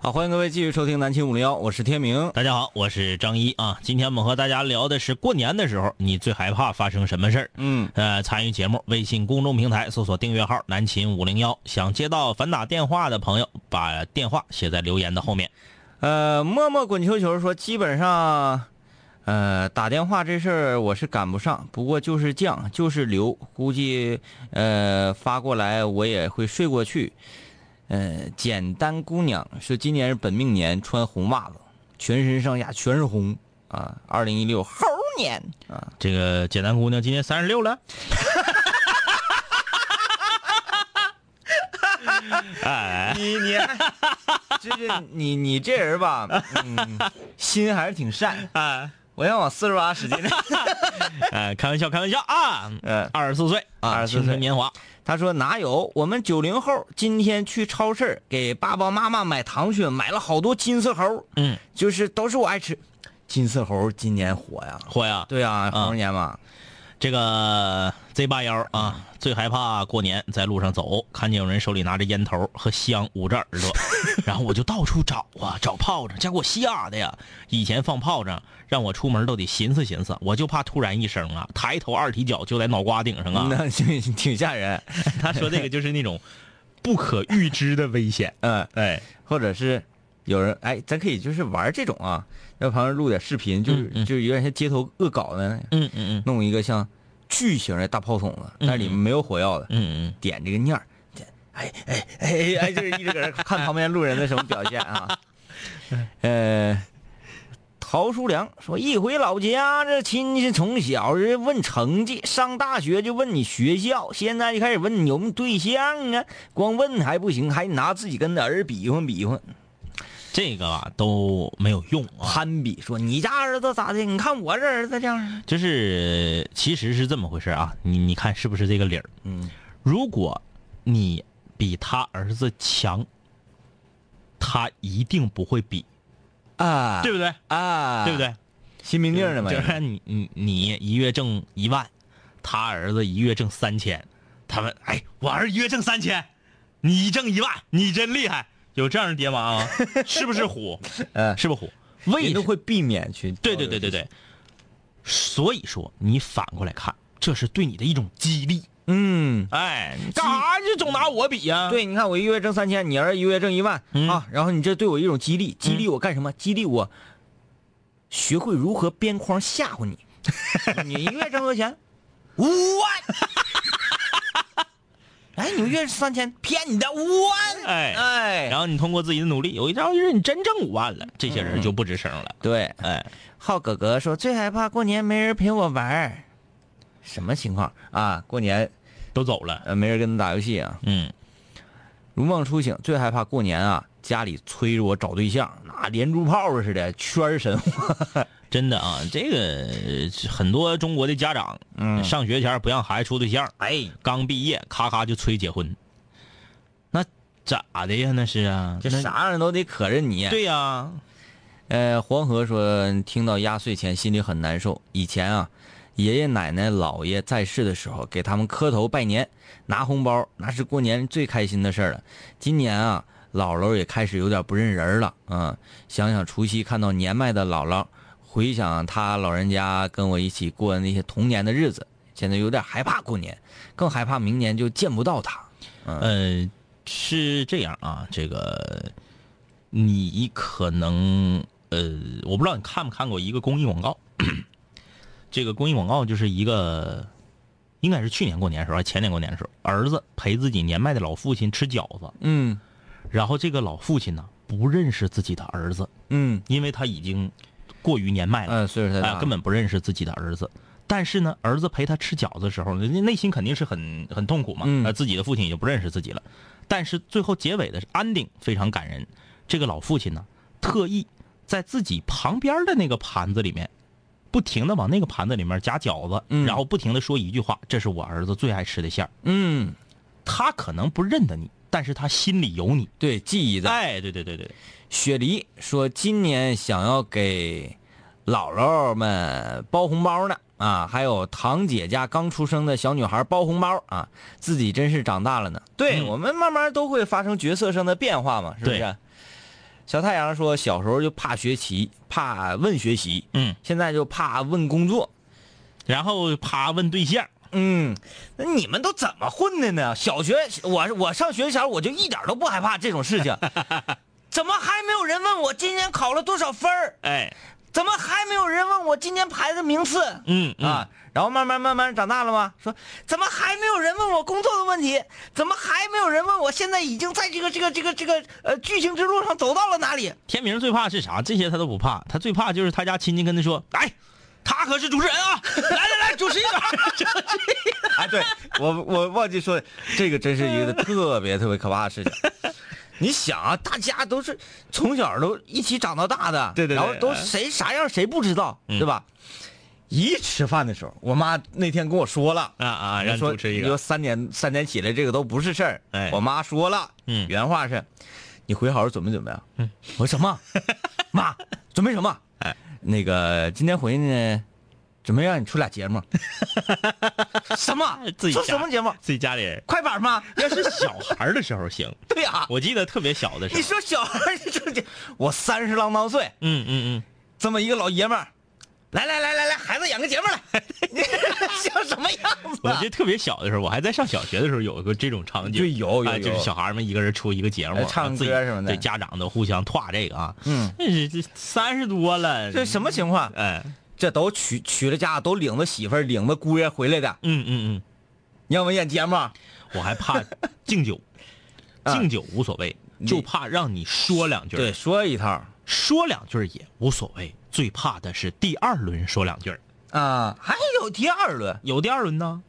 好，欢迎各位继续收听南秦五零幺，我是天明。大家好，我是张一啊。今天我们和大家聊的是过年的时候你最害怕发生什么事儿？嗯，呃，参与节目，微信公众平台搜索订阅号“南秦五零幺”，想接到反打电话的朋友，把电话写在留言的后面。呃，默默滚球球说，基本上，呃，打电话这事儿我是赶不上，不过就是降，就是留，估计呃发过来我也会睡过去。呃，简单姑娘说，今年是本命年，穿红袜子，全身上下全是红啊。二零一六猴年啊，这个简单姑娘今年三十六了。哎，你你还，就是你你这人吧，嗯，心还是挺善啊。我要往四十八使劲。哎，开玩笑，开玩笑啊。嗯，二十四岁啊，二十四岁年华。他说哪有？我们九零后今天去超市给爸爸妈妈买糖去，买了好多金丝猴，嗯，就是都是我爱吃。金丝猴今年火呀，火呀！对呀，啊猴年嘛，这个 Z 八幺啊，最害怕过年在路上走，看见有人手里拿着烟头和香捂着耳朵，然后我就到处找啊，找炮仗，这给我吓的呀！以前放炮仗，让我出门都得寻思寻思，我就怕突然一声啊，抬头二踢脚就在脑瓜顶上啊。那挺 挺吓人。他说这个就是那种不可预知的危险。嗯，哎，或者是有人哎，咱可以就是玩这种啊，在旁边录点视频，就是就是有点像街头恶搞的，嗯嗯嗯。弄一个像巨型的大炮筒子，但是里面没有火药的，嗯嗯，点这个念儿，点哎哎哎哎，就是一直搁那看旁边路人的什么表现啊。呃，陶书良说，一回老家，这亲戚从小是问成绩，上大学就问你学校，现在就开始问你有没有对象啊。光问还不行，还拿自己跟儿子比划比划，这个啊都没有用啊。攀比说你家儿子咋的？你看我这儿子这样。就是其实是这么回事啊，你你看是不是这个理儿？嗯，如果你比他儿子强，他一定不会比，啊，对不对？啊，对不？对？新命令的嘛就，是你你你一月挣一万，他儿子一月挣三千，他们哎，我儿一月挣三千，你挣一万，你真厉害，有这样的爹妈啊？是不是虎？嗯是不是虎？为什人都会避免去。对对对对对，所以说你反过来看，这是对你的一种激励。嗯，哎，干啥你总拿我比呀、对，你看我一个月挣三千，你儿子一个月挣一万、嗯啊，然后你这对我一种激励，激励我干什么？激励我学会如何编框吓唬你。你一个月挣多少钱？五万。哎，你们月三千，骗你的五万。哎哎，然后你通过自己的努力，有一朝一日你真挣五万了，这些人就不吱声了。对，哎，浩哥哥说最害怕过年没人陪我玩儿，什么情况啊？过年都走了。呃没人跟他打游戏啊？嗯，如梦初醒，最害怕过年啊，家里催着我找对象，那连珠炮似的，圈儿神话。真的啊，这个呃很多中国的家长，嗯上学前不让孩子处对象，哎，刚毕业咔咔就催结婚，那咋的呀？那是啊，这啥人都得可着你。，对呀、呃，黄河说听到压岁钱心里很难受。以前啊，爷爷奶奶、姥爷在世的时候，给他们磕头拜年、拿红包，那是过年最开心的事儿了。今年啊，姥姥也开始有点不认人了。嗯，想想除夕看到年迈的姥姥，回想他老人家跟我一起过的那些童年的日子，现在有点害怕过年，更害怕明年就见不到他。呃，是这样啊，这个你可能呃，我不知道你看没看过一个公益广告，这个公益广告就是一个，应该是去年过年的时候，还是前年过年的时候，儿子陪自己年迈的老父亲吃饺子，嗯。然后这个老父亲呢不认识自己的儿子，嗯。因为他已经过于年迈了，嗯，岁数太大根本不认识自己的儿子。但是呢，儿子陪他吃饺子的时候，人家内心肯定是很很痛苦嘛。嗯呃，自己的父亲也就不认识自己了。但是最后结尾的 ending 非常感人。这个老父亲呢，特意在自己旁边的那个盘子里面，不停的往那个盘子里面夹饺子，嗯然后不停的说一句话：“这是我儿子最爱吃的馅儿。嗯”他可能不认得你，但是他心里有你。对，记忆在。哎，对对对对，雪梨说今年想要给姥姥们包红包呢啊，还有堂姐家刚出生的小女孩包红包啊，自己真是长大了呢。对、嗯我们慢慢都会发生角色上的变化嘛，是不是？小太阳说小时候就怕学习，怕问学习，嗯，现在就怕问工作。然后怕问对象，嗯，那你们都怎么混的呢？小学我我上学前我就一点都不害怕这种事情，怎么还没有人问我今年考了多少分儿？哎，怎么还没有人问我今年排的名次？嗯嗯啊，然后慢慢慢慢长大了吗？说怎么还没有人问我工作的问题？怎么还没有人问我现在已经在这个这个这个这个呃剧情之路上走到了哪里？天明最怕是啥？这些他都不怕，他最怕就是他家亲戚跟他说：“哎，他可是主持人啊，来来来，主持一段。哎，对我我忘记说，这个真是一个特别特别可怕的事情。你想啊，大家都是从小都一起长到大的，对对对然后都谁啥样谁不知道，嗯对吧？一吃饭的时候，我妈那天跟我说了啊啊说主持一个你说三点三点起来这个都不是事儿。哎我妈说了，嗯原话是，你回好好准备准备啊。嗯，我说什么？妈，准备什么？哎，那个今天回去呢，准备让你出俩节目。什么？自己说什么节目？自己家里人快板吗？要是小孩的时候行，对啊、我记得特别小的时候你，说小孩儿这这，我三十郎当岁，嗯嗯嗯，这么一个老爷们儿，来来来来来，孩子演个节目来，你像什么样子啊？我记得特别小的时候，我还在上小学的时候，有个这种场景，对有有哎就是小孩们一个人出一个节目哎，唱歌什么的对家长都互相歘这个啊，嗯，那是这三十多了，这什么情况？哎，这都娶娶了家，都领着媳妇儿、领着姑爷回来的，嗯嗯嗯，你让我演节目？我还怕 敬酒，啊敬酒无所谓，就怕让你说两句，对，，说一套说两句也无所谓，最怕的是第二轮说两句儿。啊，还有第二轮，有第二轮呢，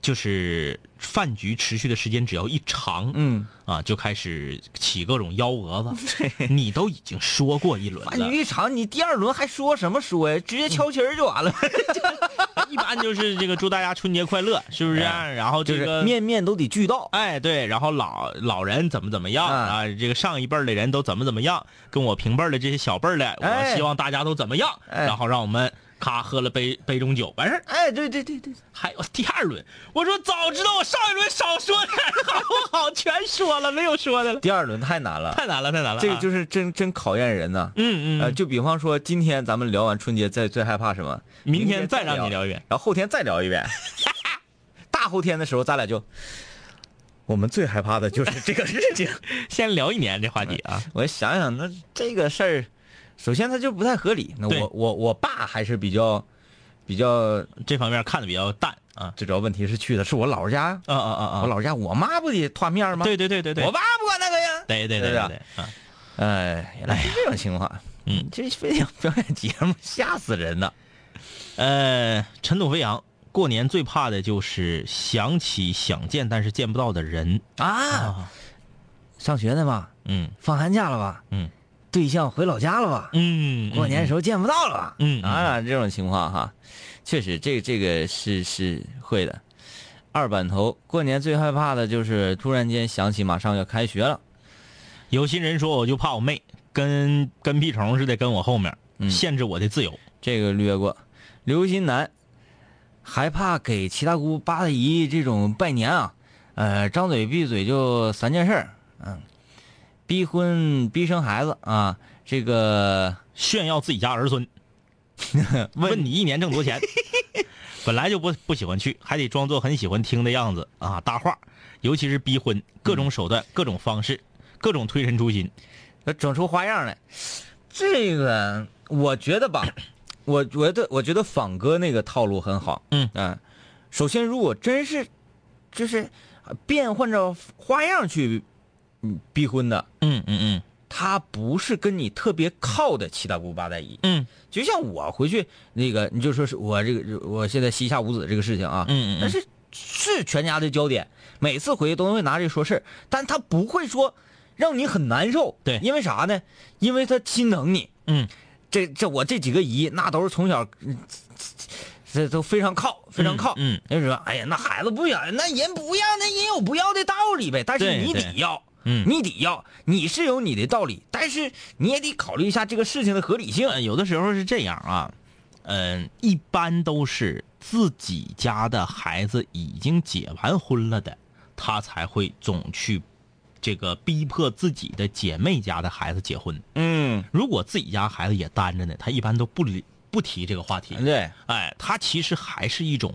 就是饭局持续的时间只要一长，嗯，啊，就开始起各种幺蛾子。你都已经说过一轮饭了，局一长，你第二轮还说什么说呀？直接敲旗儿就完了，一般就是这个祝大家春节快乐，是不是、然后这个是面面都得俱到。哎，对，然后老老人怎么怎么样啊啊？这个上一辈儿的人都怎么怎么样，跟我平辈儿的这些小辈儿的，哎我希望大家都怎么样，哎然后让我们咔喝了杯杯中酒，完事儿。哎，对对对对，还有第二轮，我说早知道我上一轮少说点 好不好？全说了，没有说的了，第二轮太难了，太难了，太难了啊。这个就是真真考验人呐。嗯嗯，呃，就比方说，今天咱们聊完春节，最最害怕什么？明天再让你聊，聊一遍。然后后天再聊一遍。大后天的时候，咱俩就，我们最害怕的就是这个事情。先聊一年这话题啊，我想想，那这个事儿，首先它就不太合理。那我我我爸还是比较比较，这方面看的比较淡啊。最主要问题是去的是我姥姥家，啊啊啊啊！我姥姥家，我妈不得团面吗？对对对对对，我爸不管那个呀。对对对对对啊！哎，原来是这种情况。嗯，这非得表演节目，吓死人了。呃，尘土飞扬，过年最怕的就是想起想见但是见不到的人啊，上学呢吧？嗯放寒假了吧？嗯对象回老家了吧？嗯，过年的时候见不到了吧？嗯嗯啊，这种情况哈，确实，这这个是是会的。二板头，过年最害怕的就是突然间想起马上要开学了。有心人说，我就怕我妹跟跟屁虫似的跟我后面，嗯限制我的自由。这个略过。刘新南，还怕给七大姑八大姨这种拜年啊，呃，张嘴闭嘴就三件事儿，嗯，逼婚、逼生孩子啊，这个炫耀自己家儿孙，问你一年挣多钱，本来就不不喜欢去，还得装作很喜欢听的样子啊，搭话，尤其是逼婚，各种手段、各种方式、各种推陈出新，要整出花样来。这个我觉得吧，我觉得我觉得仿哥那个套路很好。嗯。嗯、首先如果真是就是变换着花样去嗯逼婚的，嗯嗯嗯。他不是跟你特别靠的七大姑八大姨。嗯。就像我回去那个，你就说是我这个我现在膝下无子这个事情啊，嗯嗯嗯。但是是全家的焦点，每次回去都会拿这说事儿，但他不会说让你很难受，对。因为啥呢？因为他心疼你。嗯。这这我这几个姨那都是从小，嗯这都非常靠，非常靠。嗯就是说，哎呀，那孩子不要，那人不要，那人有不要的道理呗。但是你得要，嗯你得要，你是有你的道理，但是你也得考虑一下这个事情的合理性。呃，有的时候是这样啊，嗯、一般都是自己家的孩子已经结完婚了的，他才会总去这个逼迫自己的姐妹家的孩子结婚。嗯，如果自己家孩子也单着呢，他一般都不理不提这个话题。对，哎，他其实还是一种，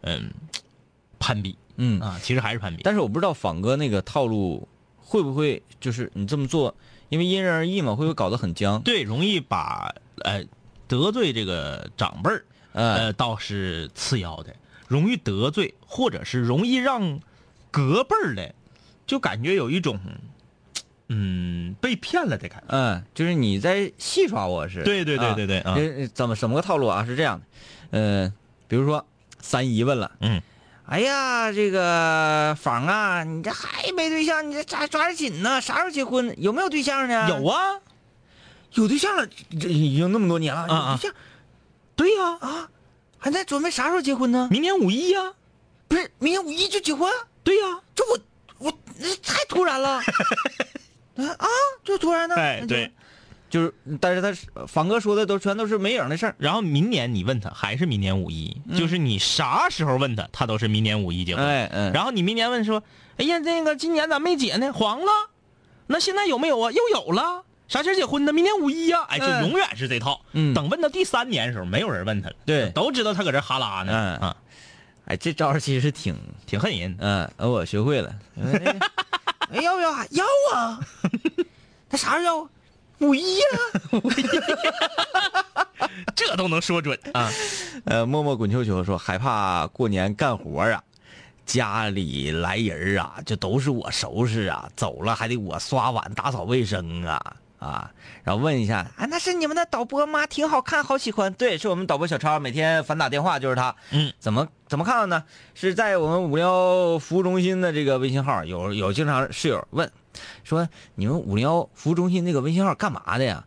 嗯，攀比嗯啊，其实还是攀比。但是我不知道仿哥那个套路会不会就是你这么做，因为因人而异嘛，会不会搞得很僵？对，容易把呃得罪这个长辈儿，呃，呃，倒是次要的，容易得罪，或者是容易让隔辈儿的，就感觉有一种，嗯，被骗了的感觉。嗯，就是你在戏耍我是？对对对啊对对怎么什么个套路啊？是这样的，呃，比如说三姨问了，嗯，哎呀，这个房啊，你这还没对象，你这抓抓得紧呢，啥时候结婚？有没有对象呢？有啊，有对象了，这已经那么多年了，啊啊有对象对呀、啊，还在准备啥时候结婚呢？明年五一呀、不是明年五一就结婚？对呀、这我我那太突然了，啊 啊，就突然呢？哎，对。就是，但是他是房哥说的都全都是没影的事儿。然后明年你问他还是明年五一，就是你啥时候问他，他都是明年五一结婚。哎嗯，然后你明年问说，哎呀，那个今年咋没结呢？黄了，那现在有没有啊？又有了，啥时候结婚呢？明年五一呀、哎，就嗯永远是这套。嗯等问到第三年的时候，没有人问他了，对都知道他搁这哈拉呢。嗯啊，哎，这招儿其实挺，挺恨人。嗯，我学会了。哎，要不要啊？要啊！他啥时候要？五一呀、这都能说准啊！呃，默默滚球球说害怕过年干活啊，家里来人啊，这都是我收拾啊，走了还得我刷碗打扫卫生啊啊！然后问一下，啊，那是你们的导播吗？挺好看，好喜欢。对，是我们导播小超，每天反打电话就是他。嗯，怎么怎么看到呢？是在我们五零幺服务中心的这个微信号，有有经常室友问，说你们五零幺服务中心那个微信号干嘛的呀？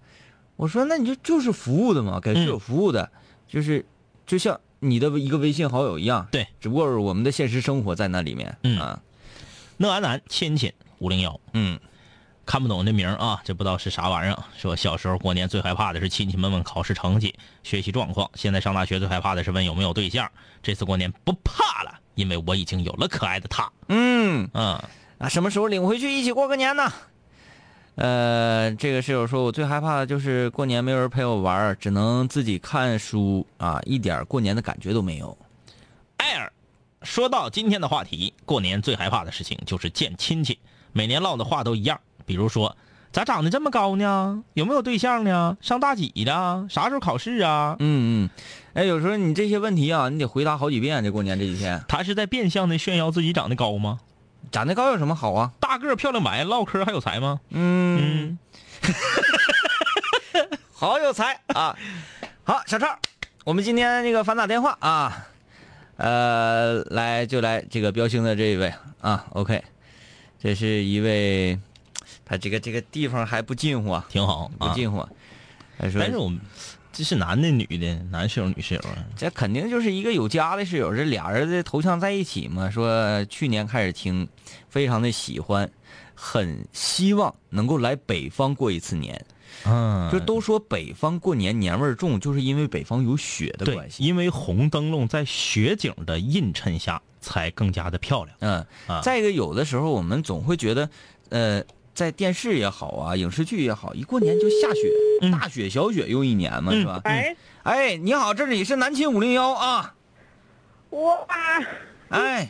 我说那你就就是服务的嘛，给室友服务的，就是就像你的一个微信好友一样，对，只不过是我们的现实生活在那里面，嗯啊，乐安南亲亲五零幺，嗯看不懂这名啊，这不知道是啥玩意儿。说小时候过年最害怕的是亲戚们问考试成绩、学习状况，现在上大学最害怕的是问有没有对象。这次过年不怕了，因为我已经有了可爱的他。嗯嗯，啊，什么时候领回去一起过个年呢？呃，这个室友说，我最害怕的就是过年没有人陪我玩，只能自己看书啊，一点过年的感觉都没有。艾尔，说到今天的话题，过年最害怕的事情就是见亲戚，每年唠的话都一样，比如说咋长得这么高呢？有没有对象呢？上大几的？啥时候考试啊？嗯嗯，哎，有时候你这些问题啊，你得回答好几遍。这过年这几天，他是在变相的炫耀自己长得高吗？长得高有什么好啊？大个漂亮白，唠嗑还有才吗？嗯，好有才啊！好，小超，我们今天这个反打电话啊，呃，来就来这个标星的这一位啊，OK，这是一位，他这个这个地方还不近乎啊，挺好啊。不近乎但是我们这是男的女的，男室友女室友啊。这肯定就是一个有家的室友，这俩人的头像在一起嘛。说去年开始听，非常的喜欢，很希望能够来北方过一次年。嗯就都说北方过年年味儿重，就是因为北方有雪的关，系。因为红灯笼在雪景的映衬下才更加的漂亮。嗯，啊再一个，有的时候我们总会觉得，呃，在电视也好啊，影视剧也好，一过年就下雪，嗯大雪小雪又一年嘛，嗯是吧？哎，哎，你好，这里是南秦五零幺啊，我哎，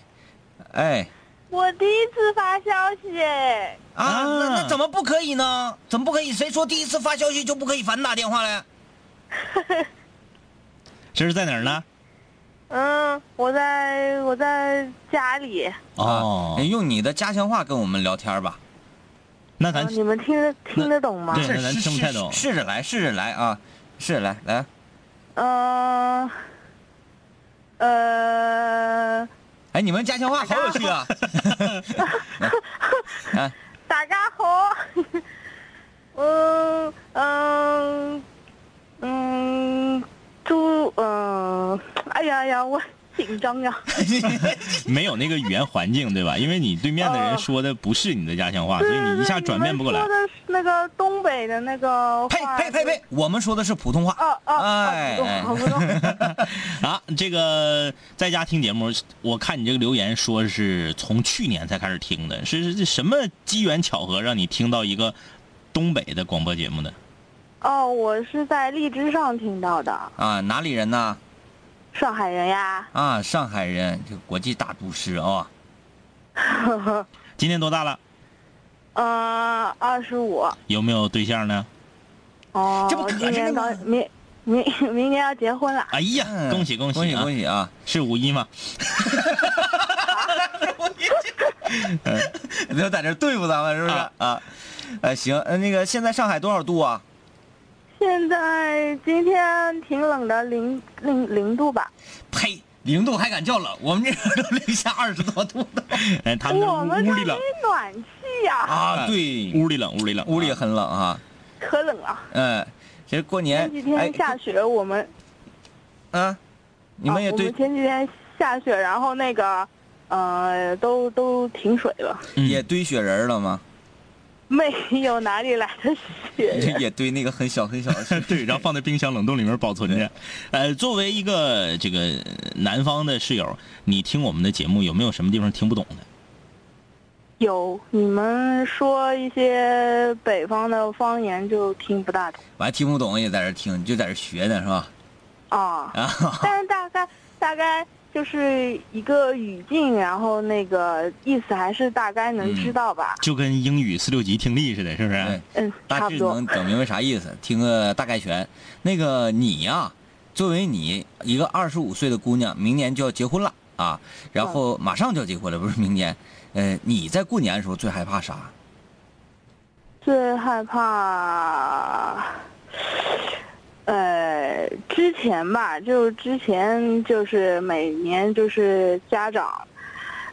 哎。我第一次发消息，哎啊，那那怎么不可以呢？怎么不可以？谁说第一次发消息就不可以反打电话了？这是在哪儿呢？嗯，我在我在家里，哦啊用你的家乡话跟我们聊天吧。那咱啊你们听得听得懂吗？对那咱试听不太懂试试着来，试着来啊，试着来，来。呃，呃，哎，你们家乡话好有趣啊！啊，大家好，嗯嗯嗯，祝嗯，哎呀，哎呀，我紧张呀。没有那个语言环境，对吧？因为你对面的人哦说的不是你的家乡话，所以你一下转变不过来说的是那个东北的那个呸话。呸呸呸！我们说的是普通话。哦哦哎。啊，这个在家听节目，我看你这个留言说是从去年才开始听的，是是什么机缘巧合让你听到一个东北的广播节目的？哦，我是在荔枝上听到的，啊，哪里人呢？上海人呀。啊，上海人，这个国际大都市啊。今年多大了？呃，二十五。有没有对象呢？哦，这不可今年着呢吗刚明明明年要结婚了。哎呀，嗯恭喜恭喜恭喜啊恭喜啊！是五一吗？你就在这对付咱们是不是啊啊？呃，行，呃，那个现在上海多少度啊？现在今天挺冷的，零零零度吧。呸，零度还敢叫冷？我们这都零下二十多度的 哎，他我们屋里冷，暖气呀、啊！对，屋里冷，屋里冷，屋里很冷啊。可冷了。嗯，其实过年前几哎天下雪，我们啊，你们也对啊我们前几天下雪，然后那个呃都都停水了，嗯也堆雪人了吗？没有哪里来的雪呀。也堆那个很小很小 的雪。对，然后放在冰箱冷冻里面保存着。呃，作为一个这个南方的室友，你听我们的节目有没有什么地方听不懂的？有你们说一些北方的方言就听不大懂我还听不懂，也在这听，你就在这学呢是吧？啊，啊，但是大概大概就是一个语境，然后那个意思还是大概能知道吧？就跟英语四六级听力似的，是不是？嗯，大致能。整明白啥意思，听个大概全。那个你呀、作为你一个二十五岁的姑娘，明年就要结婚了啊，然后马上就要结婚了，不是明年。呃，你在过年的时候最害怕啥？最害怕，呃，之前吧，就之前就是每年就是家长，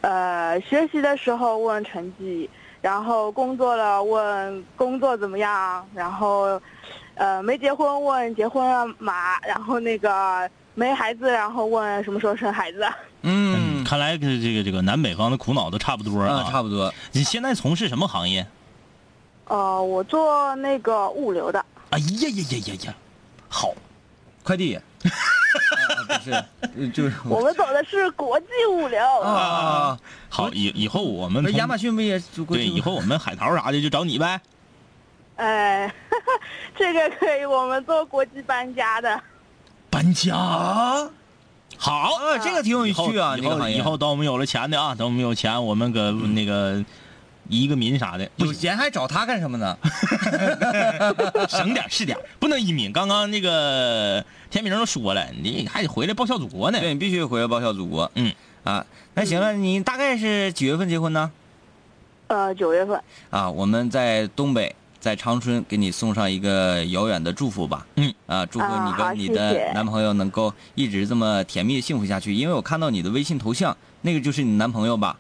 呃，学习的时候问成绩，然后工作了问工作怎么样，然后，呃，没结婚问结婚了嘛，然后那个没孩子，然后问什么时候生孩子。嗯，看来这个这个这个南北方的苦恼都差不多啊，啊。差不多。你现在从事什么行业？呃，我做那个物流的。哎呀呀呀呀呀，好，快递。啊不是，呃就是我们走的是国际物流。啊，好，以以后我们亚马逊不也就过对，以后我们海淘啥的就找你呗。哎，这个可以，我们做国际搬家的。搬家，啊好，啊，这个挺有趣啊，以后以后等我们有了钱的啊，等我们有钱，我们搁那个移个民啥的，有钱还找他干什么呢？省点是点，不能移民。刚刚那个天明都说了，你还得回来报效祖国呢。对，你必须回来报效祖国。嗯，啊，那行了，你大概是几月份结婚呢？呃，九月份。啊，我们在东北，在长春给你送上一个遥远的祝福吧。嗯，啊，祝福你跟你的男朋友能够一直这么甜蜜幸福下去。因为我看到你的微信头像，那个就是你男朋友吧？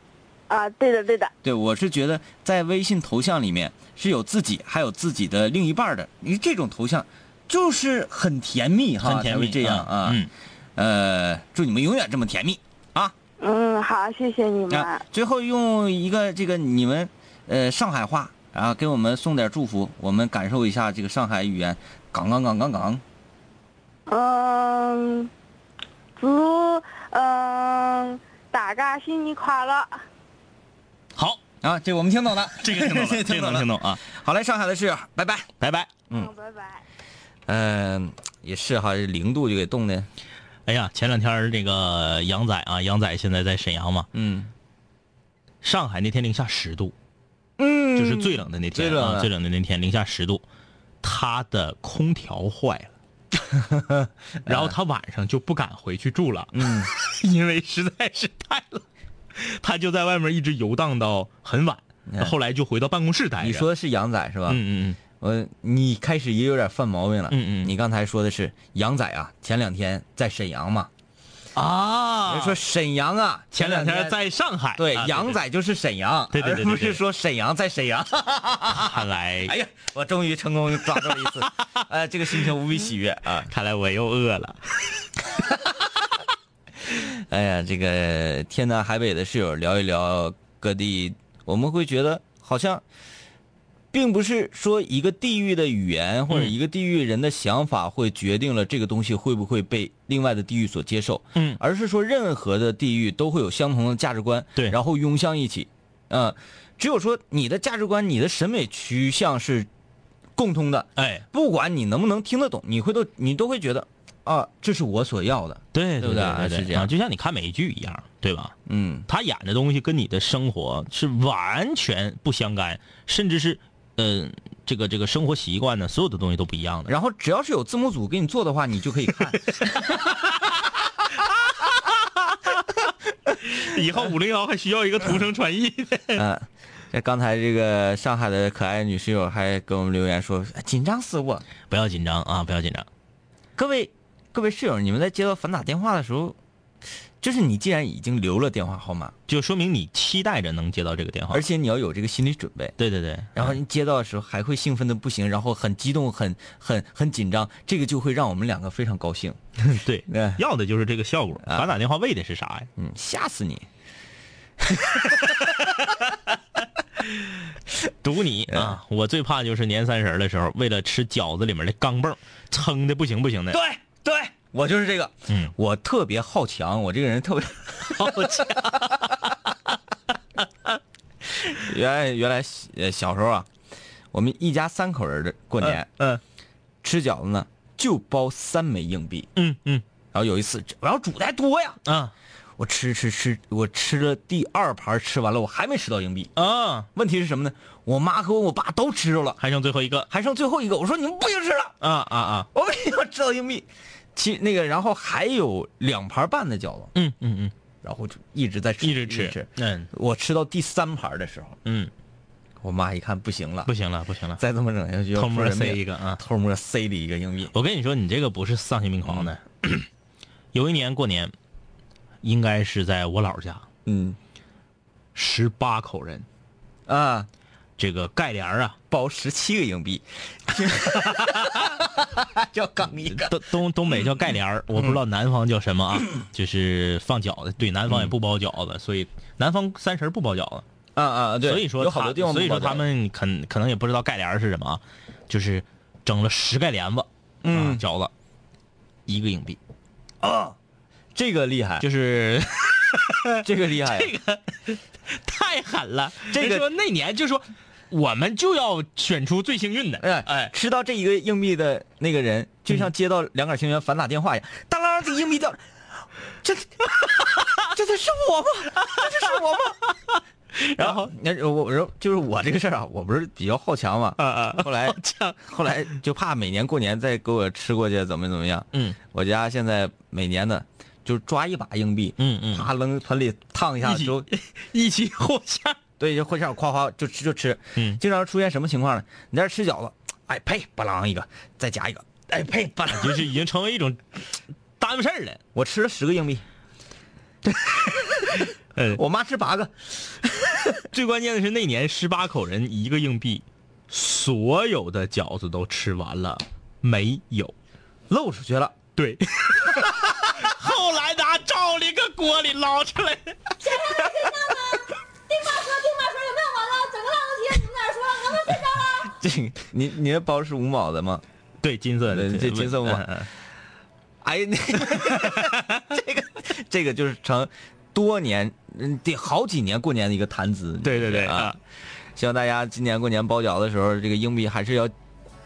啊，对的，对的。对，我是觉得在微信头像里面是有自己，还有自己的另一半的。你这种头像就是很甜蜜哈，很甜蜜这样啊。嗯，呃，祝你们永远这么甜蜜啊！嗯，好，谢谢你们。啊，最后用一个这个你们呃上海话，然后给我们送点祝福，我们感受一下这个上海语言。杠杠杠杠杠，嗯，祝嗯大家新年快乐。好，啊，这我们听懂了，这个听懂了，这个能听懂啊。好嘞，上海的室友，拜拜。拜拜。嗯嗯，拜拜。嗯、也是哈，这零度就给冻的。哎呀，前两天那个杨仔啊，杨仔现在在沈阳嘛，嗯上海那天零下十度，嗯就是最冷的那天啊，最冷的最冷的那天零下十度，他的空调坏了，然后他晚上就不敢回去住了，嗯，因为实在是太冷，他就在外面一直游荡到很晚，嗯后来就回到办公室待着。你说的是杨仔是吧？嗯嗯嗯我你开始也有点犯毛病了。嗯嗯你刚才说的是杨仔啊，前两天在沈阳嘛。嗯啊，人说沈阳啊，前两天天在上海，对啊杨仔就是沈阳，对对对不是说沈阳在沈阳。看来哎呀，我终于成功抓住了一次，呃，这个心情无比喜悦啊！看来我又饿了。哎呀，这个天南海北的室友聊一聊各地，我们会觉得好像，并不是说一个地域的语言或者一个地域人的想法会决定了这个东西会不会被另外的地域所接受，嗯。而是说任何的地域都会有相同的价值观，对然后拥向一起，嗯、只有说你的价值观、你的审美趋向是共通的，哎，不管你能不能听得懂，你会都你都会觉得啊，这是我所要的，对对对不对是这样啊就像你看美剧一样，对吧？嗯，他演的东西跟你的生活是完全不相干，甚至是，呃，这个这个生活习惯呢，所有的东西都不一样的。然后只要是有字幕组给你做的话，你就可以看。以后五零幺还需要一个同声传译的。嗯，这刚才这个上海的可爱女室友还给我们留言说，哎紧张死我。不要紧张啊，不要紧张。各位各位室友，你们在接到反打电话的时候，就是你既然已经留了电话号码，就说明你期待着能接到这个电话，而且你要有这个心理准备。对对对，然后你接到的时候还会兴奋的不行，然后很激动、很很很紧张，这个就会让我们两个非常高兴。对，对要的就是这个效果。啊反打电话为的是啥呀？嗯，吓死你！堵你啊！我最怕就是年三十的时候，为了吃饺子里面的钢镚，撑的不行不行的。对对，我就是这个。嗯，我特别好强，我这个人特别好强。原来原来呃小时候啊，我们一家三口人的过年，嗯吃饺子呢就包三枚硬币。嗯嗯然后有一次我要煮的还多呀，啊我吃吃吃，我吃了第二盘吃完了，我还没吃到硬币。啊，问题是什么呢？我妈和我爸都吃着了，还剩最后一个还剩最后一个。我说你们不行吃了，啊啊啊！我为什么要吃到硬币？其那个，然后还有两盘半的饺子，嗯嗯嗯，然后就一直在吃，一直吃吃。嗯我吃到第三盘的时候，嗯，我妈一看不行了，不行了不行了，再这么整下去偷摸塞一个啊！偷摸塞里一个硬币。我跟你说，你这个不是丧心病狂的。有一年过年，应该是在我姥家，嗯十八口人，啊，这个盖帘儿啊，包十七个硬币，叫刚一个。东东东北叫盖帘儿，我不知道南方叫什么啊，就是放饺子。对，南方也不包饺子，所以南方三十不包饺子。啊啊，对，所以说有好多地方所以说他们可可能也不知道盖帘儿是什么啊，就是整了十盖帘子，嗯啊饺子，一个硬币，啊，这个厉害，就是 这个厉害，这个太狠了。这个说那年就说我们就要选出最幸运的，哎哎，吃到这一个硬币的那个人，就像接到两杆清源反打电话一样，当啷，这硬币掉了，这这这是我吗？这是我吗？然后，那我我说就是我这个事儿啊，我不是比较好强嘛，啊啊，后来后来就怕每年过年再给我吃过去怎么怎么样，嗯。我家现在每年的就抓一把硬币，嗯嗯，啪扔盆里烫一下一起之后，一起和馅，对，就会这样夸夸就吃就吃，嗯。经常出现什么情况呢？你在这吃饺子，哎呸，巴啷一个，再夹一个，哎呸，巴啷，就是已经成为一种耽误事儿了。我吃了十个硬币，嗯，我妈吃八个，最关键的是那年十八口人一个硬币，所有的饺子都吃完了，没有。漏出去了。对，后来拿照了一个锅里捞出来。订马车，订马车有没有完了？整个浪子题你们哪说？能不能睡着了？这个你你的包是五毛的吗？对，金色的，对这金色五毛嗯哎呀，那 这个这个就是成多年，嗯，得好几年过年的一个谈资。对对对啊啊！希望大家今年过年包饺子的时候，这个硬币还是要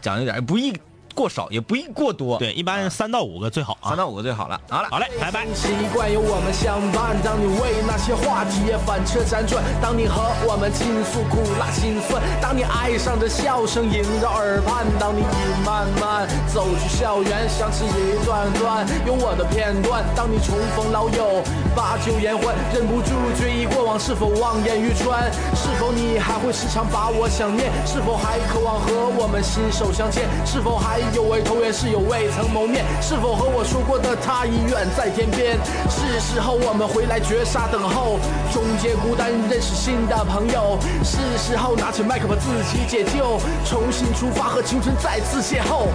讲究点，不宜过少，也不宜过多。对，一般三到五个最好啊。三到五个最好了。好了，好嘞，拜拜。习惯有我们相伴，当你为那些话题也反侧辗转，当你和我们倾诉苦辣心酸，当你爱上这笑声萦绕耳畔，当你已慢慢走去校园，想起一段段有我的片段，当你重逢老友，把酒言欢，忍不住追忆过往，是否望眼欲穿？是否你还会时常把我想念？是否还渴望和我们心手相牵？是否还有位投缘室友未曾谋面？是否和我说过的他已远在天边？是时候我们回来绝杀等候，终结孤单，认识新的朋友。是时候拿起麦克把自己解救，重新出发和青春再次邂逅。